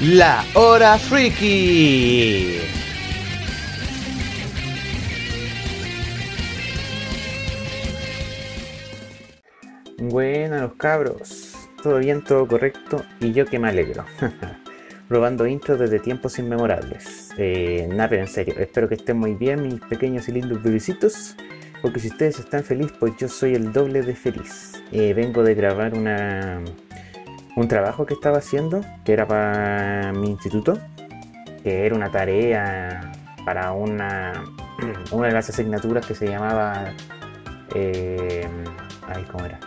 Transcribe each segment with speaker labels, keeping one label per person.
Speaker 1: La Hora Freaky. Buenas los cabros, todo bien, todo correcto y yo que me alegro. Probando intro desde tiempos inmemorables. Eh, nada, pero en serio, espero que estén muy bien mis pequeños y lindos bebecitos. Porque si ustedes están felices, pues yo soy el doble de feliz. Eh, vengo de grabar una, un trabajo que estaba haciendo, que era para mi instituto, que era una tarea para una, una de las asignaturas que se llamaba... Eh, ay, ¿cómo era?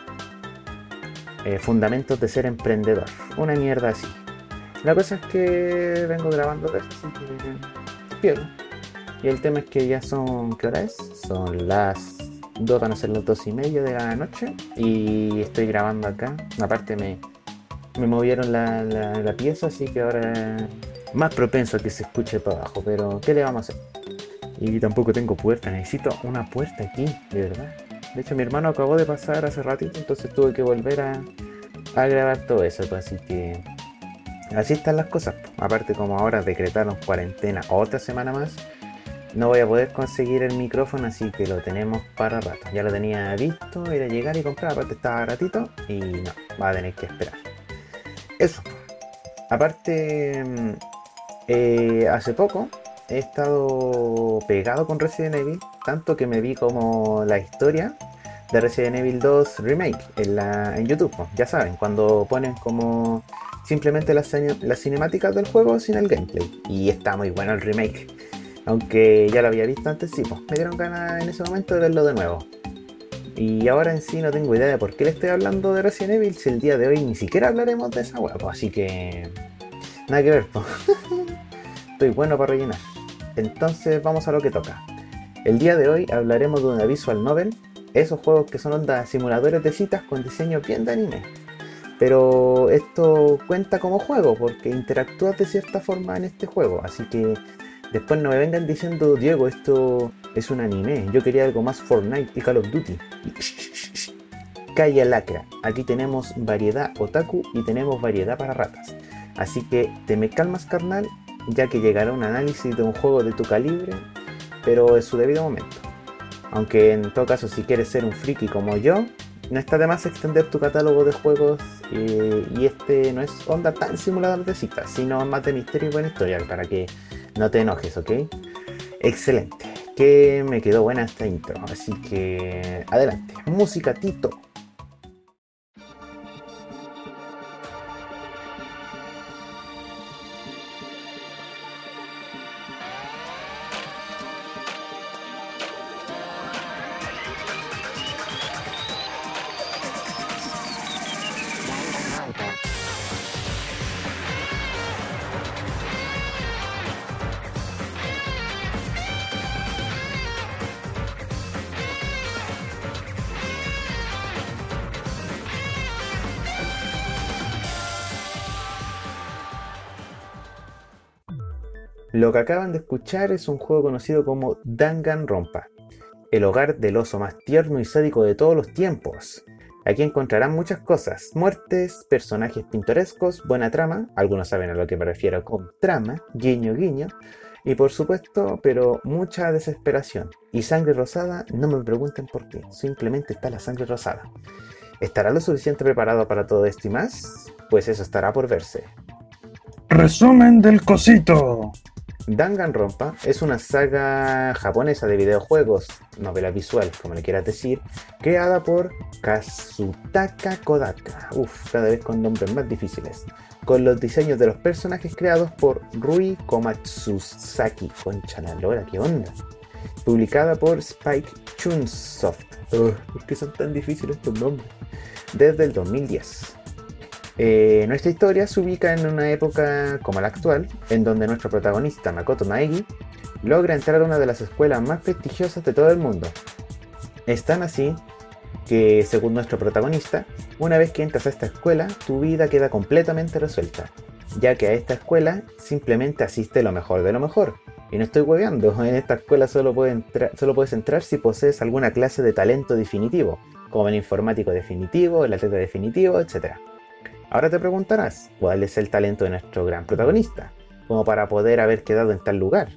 Speaker 1: Eh, fundamentos de ser emprendedor. Una mierda así. La cosa es que vengo grabando eso, así que pierdo. Y el tema es que ya son, ¿qué hora es? Son las 2, van a ser las 2 y media de la noche y estoy grabando acá. Aparte me, me movieron la, la, pieza, así que ahora más propenso a que se escuche para abajo, pero ¿qué le vamos a hacer? Y tampoco tengo puerta, necesito una puerta aquí, de verdad. De hecho, mi hermano acabó de pasar hace ratito, entonces tuve que volver a, a grabar todo eso, pues, así que así están las cosas. Aparte, como ahora decretaron cuarentena otra semana más, no voy a poder conseguir el micrófono, así que lo tenemos para rato. Ya lo tenía visto, era llegar y comprar, aparte estaba ratito y no, va a tener que esperar. Eso. Aparte, mm, eh, hace poco he estado pegado con Resident Evil, tanto que me vi como la historia de Resident Evil 2 Remake en, YouTube. Ya saben, cuando ponen como simplemente las, cinemáticas del juego sin el gameplay. Y está muy bueno el remake. Aunque ya lo había visto antes, sí, me dieron ganas en ese momento de verlo de nuevo. Y ahora en sí no tengo idea de por qué le estoy hablando de Resident Evil si el día de hoy ni siquiera hablaremos de esa hueá, así que nada que ver, estoy bueno para rellenar. Entonces vamos a lo que toca. El día de hoy hablaremos de una visual novel, esos juegos que son ondas simuladores de citas con diseño bien de anime. Pero esto cuenta como juego porque interactúas de cierta forma en este juego, así que después no me vengan diciendo, Diego, esto es un anime, yo quería algo más Fortnite y Call of Duty. Calla lacra, aquí tenemos variedad otaku y tenemos variedad para ratas. Así que te me calmas carnal ya que llegará un análisis de un juego de tu calibre, pero en su debido momento. Aunque en todo caso, si quieres ser un friki como yo, no está de más extender tu catálogo de juegos eh, y este no es onda tan simulador de citas, sino más de misterio y buena historia, para que no te enojes, ¿ok? Excelente, que me quedó buena esta intro, así que adelante, música Tito. Lo que acaban de escuchar es un juego conocido como Danganronpa, el hogar del oso más tierno y sádico de todos los tiempos. Aquí encontrarán muchas cosas, muertes, personajes pintorescos, buena trama, algunos saben a lo que me refiero con trama, guiño guiño, y por supuesto, pero mucha desesperación. Y sangre rosada, no me pregunten por qué, simplemente está la sangre rosada. ¿Estará lo suficiente preparado para todo esto y más? Pues eso estará por verse.
Speaker 2: Resumen del cosito.
Speaker 1: Danganronpa es una saga japonesa de videojuegos, novela visual, como le quieras decir, creada por Kazutaka Kodaka, uff, cada vez con nombres más difíciles, con los diseños de los personajes creados por Rui Komatsusaki, concha la lora, qué onda, publicada por Spike Chunsoft, ¿por qué son tan difíciles estos nombres? Desde el 2010. Eh, nuestra historia se ubica en una época como la actual, en donde nuestro protagonista Makoto Naegi logra entrar a una de las escuelas más prestigiosas de todo el mundo. Es tan así que, según nuestro protagonista, una vez que entras a esta escuela, tu vida queda completamente resuelta, ya que a esta escuela simplemente asiste lo mejor de lo mejor. Y no estoy hueveando, en esta escuela solo, solo puedes entrar si posees alguna clase de talento definitivo, como el informático definitivo, el atleta definitivo, etc. Ahora te preguntarás, ¿cuál es el talento de nuestro gran protagonista? Como para poder haber quedado en tal lugar.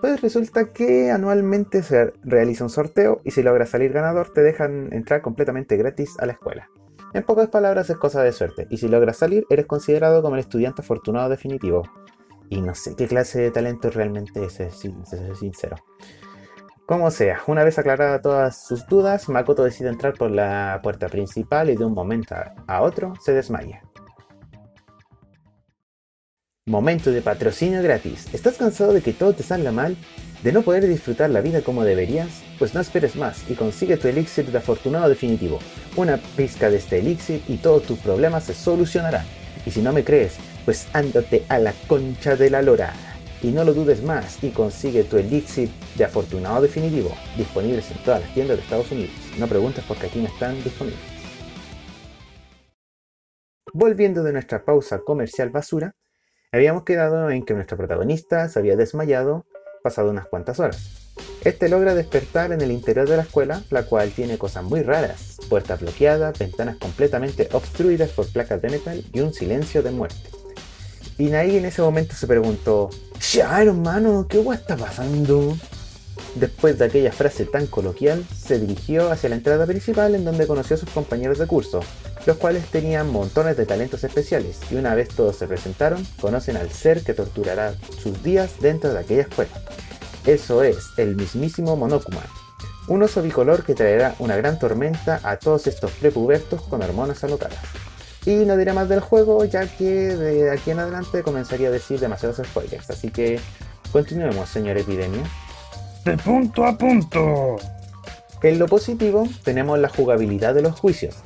Speaker 1: Pues resulta que anualmente se realiza un sorteo y si logras salir ganador te dejan entrar completamente gratis a la escuela. En pocas palabras es cosa de suerte, y si logras salir eres considerado como el estudiante afortunado definitivo. Y no sé qué clase de talento realmente es, si ser sincero. Como sea, una vez aclaradas todas sus dudas, Makoto decide entrar por la puerta principal y de un momento a otro se desmaya. Momento de patrocinio gratis. ¿Estás cansado de que todo te salga mal? ¿De no poder disfrutar la vida como deberías? Pues no esperes más y consigue tu elixir de afortunado definitivo. Una pizca de este elixir y todos tus problemas se solucionarán. Y si no me crees, pues ándate a la concha de la lora y no lo dudes más y consigue tu elixir de afortunado definitivo, disponibles en todas las tiendas de Estados Unidos. No preguntes porque aquí no están disponibles. Volviendo de nuestra pausa comercial basura, habíamos quedado en que nuestro protagonista se había desmayado pasado unas cuantas horas. Este logra despertar en el interior de la escuela, la cual tiene cosas muy raras, puertas bloqueadas, ventanas completamente obstruidas por placas de metal y un silencio de muerte. Y Nai en ese momento se preguntó, ya hermano, ¿qué guay está pasando? Después de aquella frase tan coloquial, se dirigió hacia la entrada principal en donde conoció a sus compañeros de curso, los cuales tenían montones de talentos especiales, y una vez todos se presentaron, conocen al ser que torturará sus días dentro de aquella escuela. Eso es, el mismísimo Monokuma, un oso bicolor que traerá una gran tormenta a todos estos prepubertos con hormonas alocadas. Y no diré más del juego, ya que de aquí en adelante comenzaría a decir demasiados spoilers. Así que continuemos, señor Epidemia.
Speaker 2: De punto a punto.
Speaker 1: En lo positivo, tenemos la jugabilidad de los juicios.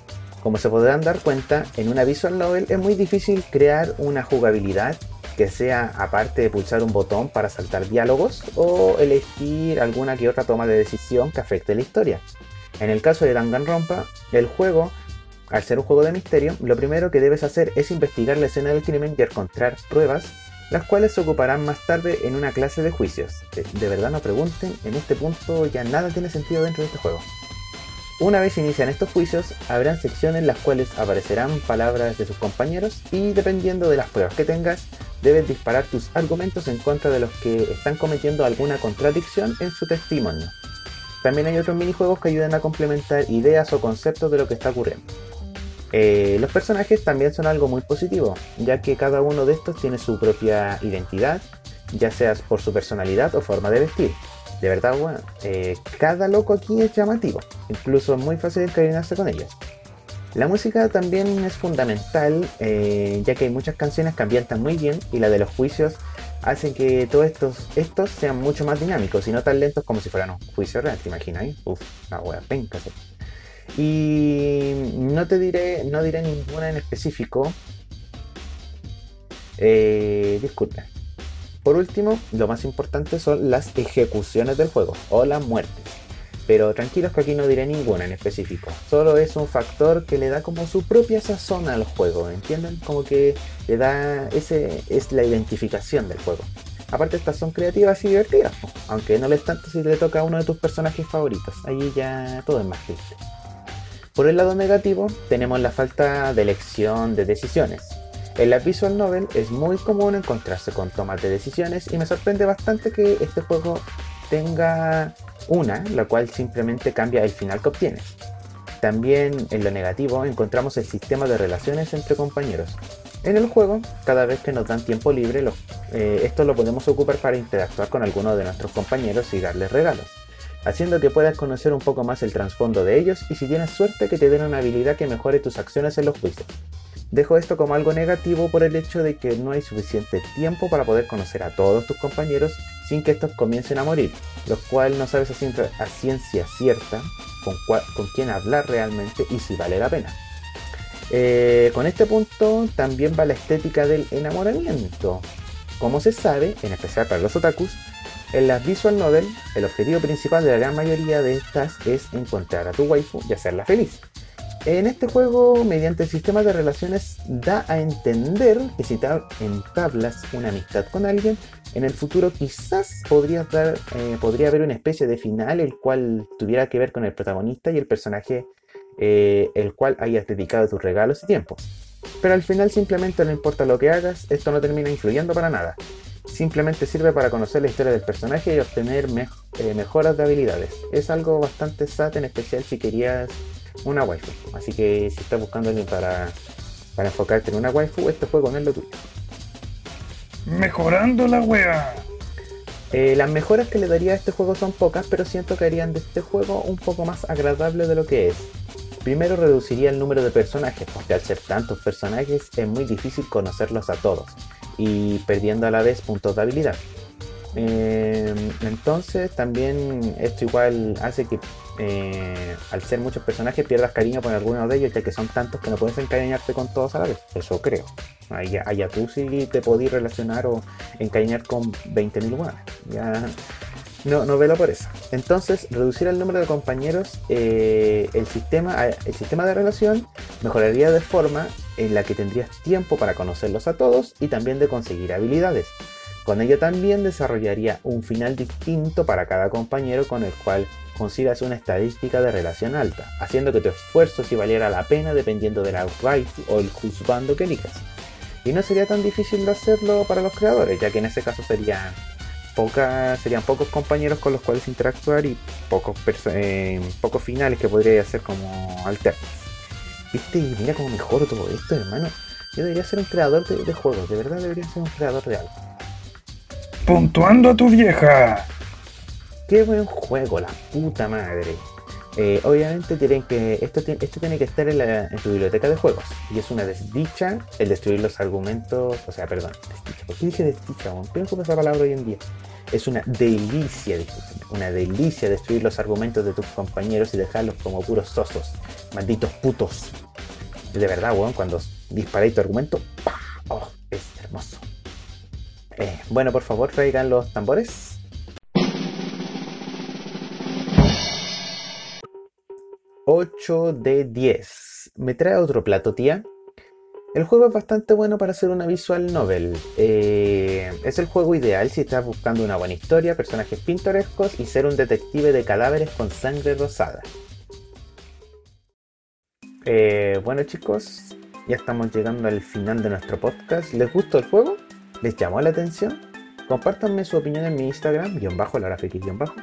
Speaker 1: Como se podrán dar cuenta, en una visual novel es muy difícil crear una jugabilidad que sea aparte de pulsar un botón para saltar diálogos o elegir alguna que otra toma de decisión que afecte la historia. En el caso de Danganronpa, el juego al ser un juego de misterio, lo primero que debes hacer es investigar la escena del crimen y encontrar pruebas, las cuales se ocuparán más tarde en una clase de juicios. De verdad no pregunten, en este punto ya nada tiene sentido dentro de este juego. Una vez inician estos juicios, habrán secciones en las cuales aparecerán palabras de sus compañeros y dependiendo de las pruebas que tengas, debes disparar tus argumentos en contra de los que están cometiendo alguna contradicción en su testimonio. También hay otros minijuegos que ayudan a complementar ideas o conceptos de lo que está ocurriendo. Eh, los personajes también son algo muy positivo, ya que cada uno de estos tiene su propia identidad, ya sea por su personalidad o forma de vestir. De verdad, bueno, eh, cada loco aquí es llamativo, incluso es muy fácil encariñarse con ellos. La música también es fundamental, eh, ya que hay muchas canciones que ambientan muy bien y la de los juicios hacen que todos estos, estos sean mucho más dinámicos y no tan lentos como si fueran un juicio real, ¿te imaginas? Uf, una wea penca. Y no te diré, no diré ninguna en específico. Eh, disculpe. Por último, lo más importante son las ejecuciones del juego o las muertes. Pero tranquilos que aquí no diré ninguna en específico. Solo es un factor que le da como su propia sazón al juego, ¿entienden? Como que le da ese es la identificación del juego. Aparte estas son creativas y divertidas, aunque no les tanto si le toca a uno de tus personajes favoritos. Ahí ya todo es más triste. Por el lado negativo, tenemos la falta de elección de decisiones. En la visual novel es muy común encontrarse con tomas de decisiones y me sorprende bastante que este juego tenga una, la cual simplemente cambia el final que obtienes. También en lo negativo encontramos el sistema de relaciones entre compañeros. En el juego, cada vez que nos dan tiempo libre, eh, esto lo podemos ocupar para interactuar con alguno de nuestros compañeros y darles regalos haciendo que puedas conocer un poco más el trasfondo de ellos y si tienes suerte que te den una habilidad que mejore tus acciones en los juicios. Dejo esto como algo negativo por el hecho de que no hay suficiente tiempo para poder conocer a todos tus compañeros sin que estos comiencen a morir, lo cual no sabes a, ciencia cierta con, quién hablar realmente y si vale la pena. Eh, con este punto también va la estética del enamoramiento. Como se sabe, en especial para los otakus, en las visual novel, el objetivo principal de la gran mayoría de estas es encontrar a tu waifu y hacerla feliz. En este juego, mediante el sistema de relaciones, da a entender que si entablas una amistad con alguien, en el futuro quizás podría, dar, eh, podría haber una especie de final el cual tuviera que ver con el protagonista y el personaje eh, el cual hayas dedicado tus regalos y tiempo. Pero al final simplemente no importa lo que hagas, esto no termina influyendo para nada. Simplemente sirve para conocer la historia del personaje y obtener eh, mejoras de habilidades. Es algo bastante SAT, en especial si querías una waifu. Así que si estás buscando alguien para, para enfocarte en una waifu, este juego no es lo tuyo.
Speaker 2: Mejorando la wea.
Speaker 1: Eh, las mejoras que le daría a este juego son pocas, pero siento que harían de este juego un poco más agradable de lo que es. Primero reduciría el número de personajes, porque al ser tantos personajes es muy difícil conocerlos a todos, y perdiendo a la vez puntos de habilidad. Eh, entonces también esto igual hace que eh, al ser muchos personajes pierdas cariño con algunos de ellos, ya que son tantos que no puedes encariñarte con todos a la vez. Eso creo. Allá, tú sí te podís relacionar o encariñar con 20.000 humanos. Ya no, no velo por eso. Entonces, reducir el número de compañeros, eh, el, sistema, el sistema de relación mejoraría de forma en la que tendrías tiempo para conocerlos a todos y también de conseguir habilidades. Con ello también desarrollaría un final distinto para cada compañero con el cual consigas una estadística de relación alta, haciendo que tu esfuerzo si valiera la pena dependiendo de la waifu o el juzgando que elijas. Y no sería tan difícil de hacerlo para los creadores, ya que en ese caso serían, serían pocos compañeros con los cuales interactuar y pocos, eh, pocos finales que podría hacer como alternos. ¿Viste? Mira cómo mejoro todo esto, hermano. Yo debería ser un creador de, de juegos, de verdad debería ser un creador de algo.
Speaker 2: Puntuando a tu vieja.
Speaker 1: Qué buen juego, la puta madre. Eh, obviamente tienen que, esto, esto tiene que estar en, tu biblioteca de juegos. Y es una desdicha el destruir los argumentos. O sea, perdón, desdicha. ¿Por qué dije desdicha? Pienso esa palabra hoy en día. Es una delicia, una delicia destruir los argumentos de tus compañeros y dejarlos como puros sosos. Malditos putos. De verdad, weón, cuando disparáis tu argumento, ¡Oh! Es hermoso. Eh, bueno, por favor, traigan los tambores. 8 de 10. ¿Me trae otro plato, tía? El juego es bastante bueno para hacer una visual novel. Eh, es el juego ideal si estás buscando una buena historia, personajes pintorescos y ser un detective de cadáveres con sangre rosada. Eh, bueno chicos, ya estamos llegando al final de nuestro podcast. ¿Les gustó el juego? ¿Les llamó la atención? Compártanme su opinión en mi Instagram, guion bajo, la bajo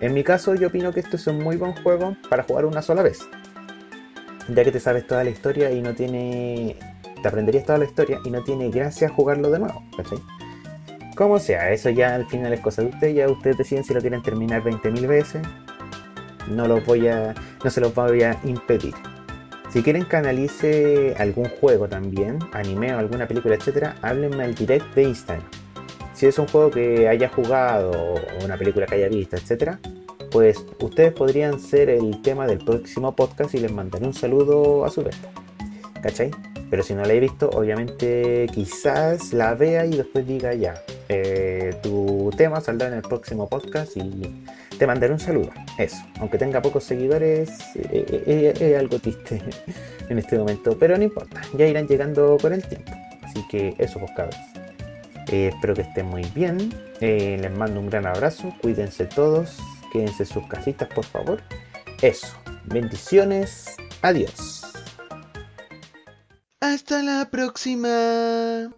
Speaker 1: en mi caso, yo opino que esto es un muy buen juego para jugar una sola vez. Ya que te sabes toda la historia y no tiene. Te aprenderías toda la historia y no tiene gracia jugarlo de nuevo, ¿cachai? Como sea, eso ya al final es cosa de ustedes, ya ustedes deciden si lo quieren terminar 20.000 veces. No los voy a. no se los voy a impedir. Si quieren que analice algún juego también, anime o alguna película, etcétera, háblenme al direct de Instagram si es un juego que haya jugado o una película que haya visto, etcétera, pues ustedes podrían ser el tema del próximo podcast y les mandaré un saludo a su vez. ¿Cachai? Pero si no la he visto, obviamente quizás la vea y después diga ya, eh, tu tema saldrá en el próximo podcast y te mandaré un saludo. Eso, aunque tenga pocos seguidores, eh, eh, es algo triste en este momento, pero no importa, ya irán llegando con el tiempo. Así que eso, pues. Eh, espero que estén muy bien. Eh, les mando un gran abrazo. Cuídense todos. Quédense en sus casitas, por favor. Eso. Bendiciones. Adiós. Hasta la próxima.